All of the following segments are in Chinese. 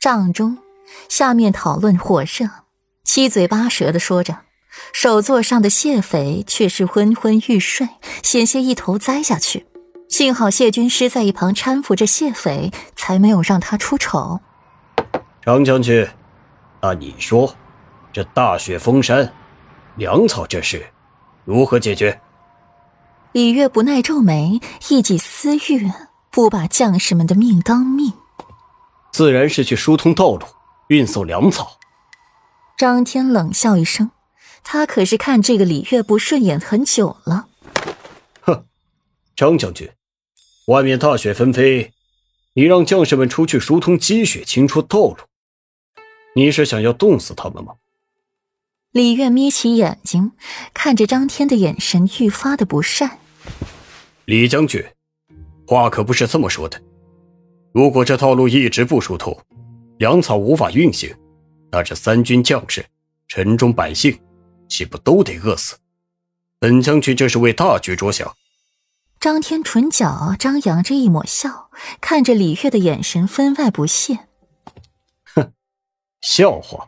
帐中，下面讨论火热，七嘴八舌的说着。首座上的谢斐却是昏昏欲睡，险些一头栽下去。幸好谢军师在一旁搀扶着谢斐，才没有让他出丑。张将军，那你说，这大雪封山，粮草这事如何解决？李月不耐皱眉，一己私欲，不把将士们的命当命，自然是去疏通道路，运送粮草。张天冷笑一声。他可是看这个李月不顺眼很久了。哼，张将军，外面大雪纷飞，你让将士们出去疏通积雪，清除道路，你是想要冻死他们吗？李月眯起眼睛，看着张天的眼神愈发的不善。李将军，话可不是这么说的。如果这道路一直不疏通，粮草无法运行，那这三军将士、城中百姓。岂不都得饿死？本将军这是为大局着想。张天唇角张扬着一抹笑，看着李月的眼神分外不屑。哼，笑话！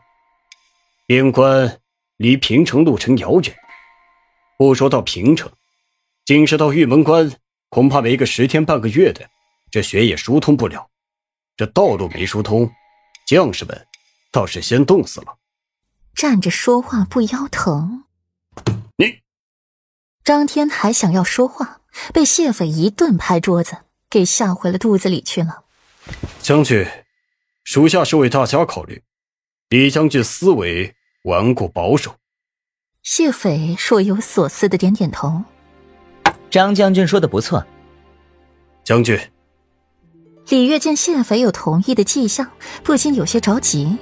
边关离平城路程遥远，不说到平城，仅是到玉门关，恐怕没个十天半个月的，这雪也疏通不了。这道路没疏通，将士们倒是先冻死了。站着说话不腰疼？你张天还想要说话，被谢斐一顿拍桌子给吓回了肚子里去了。将军，属下是为大家考虑，李将军思维顽固保守。谢斐若有所思的点点头。张将军说的不错。将军，李月见谢斐有同意的迹象，不禁有些着急。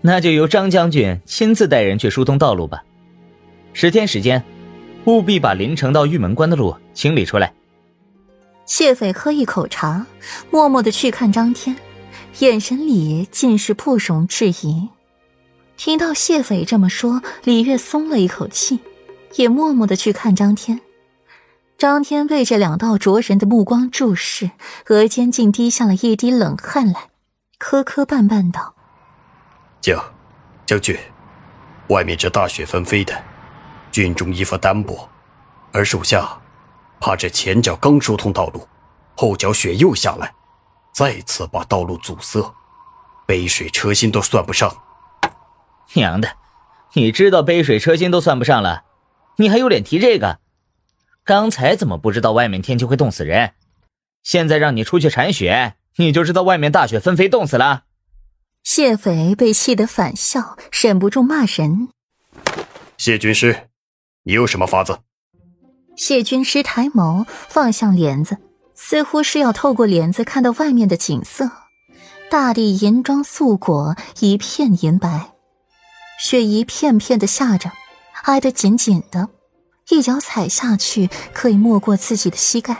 那就由张将军亲自带人去疏通道路吧。十天时间，务必把临城到玉门关的路清理出来。谢斐喝一口茶，默默的去看张天，眼神里尽是不容置疑。听到谢斐这么说，李月松了一口气，也默默的去看张天。张天被这两道灼人的目光注视，额间竟滴下了一滴冷汗来，磕磕绊绊道。将将军，外面这大雪纷飞的，军中衣服单薄，而属下怕这前脚刚疏通道路，后脚雪又下来，再次把道路阻塞，杯水车薪都算不上。娘的，你知道杯水车薪都算不上了，你还有脸提这个？刚才怎么不知道外面天气会冻死人？现在让你出去铲雪，你就知道外面大雪纷飞冻死了？谢斐被气得反笑，忍不住骂人：“谢军师，你有什么法子？”谢军师抬眸望向帘子，似乎是要透过帘子看到外面的景色。大地银装素裹，一片银白，雪一片片的下着，挨得紧紧的，一脚踩下去可以没过自己的膝盖。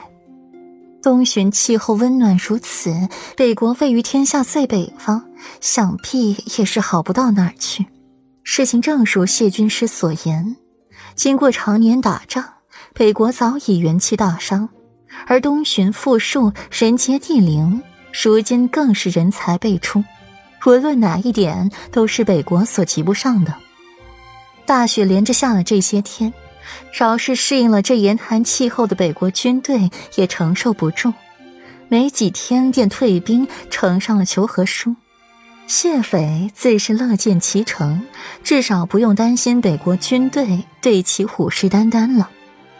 东巡气候温暖如此，北国位于天下最北方，想必也是好不到哪儿去。事情正如谢军师所言，经过常年打仗，北国早已元气大伤，而东巡富庶，人杰地灵，如今更是人才辈出，无论哪一点都是北国所及不上的。大雪连着下了这些天。饶是适应了这严寒气候的北国军队也承受不住，没几天便退兵，呈上了求和书。谢斐自是乐见其成，至少不用担心北国军队对其虎视眈眈了。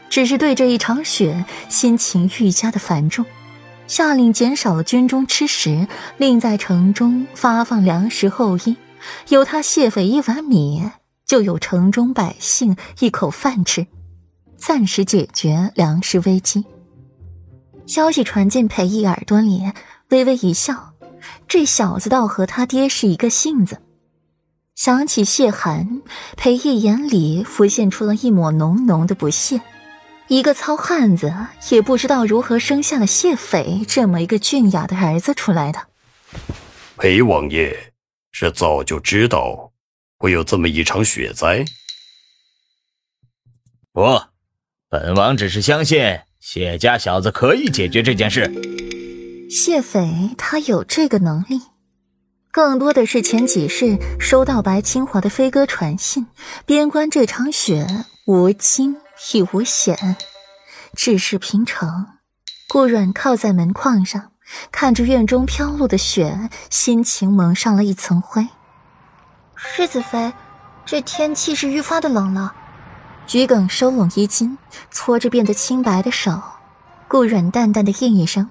只是对这一场雪，心情愈加的繁重，下令减少了军中吃食，另在城中发放粮食后衣，有他谢斐一碗米。就有城中百姓一口饭吃，暂时解决粮食危机。消息传进裴义耳朵里，微微一笑，这小子倒和他爹是一个性子。想起谢寒，裴义眼里浮现出了一抹浓浓的不屑。一个糙汉子也不知道如何生下了谢斐这么一个俊雅的儿子出来的。裴王爷是早就知道。会有这么一场雪灾？不，本王只是相信谢家小子可以解决这件事。谢斐他有这个能力，更多的是前几世收到白清华的飞鸽传信，边关这场雪无惊亦无险，只是平城。顾阮靠在门框上，看着院中飘落的雪，心情蒙上了一层灰。世子妃，这天气是愈发的冷了。桔梗收拢衣襟，搓着变得清白的手，顾软淡淡的应一声。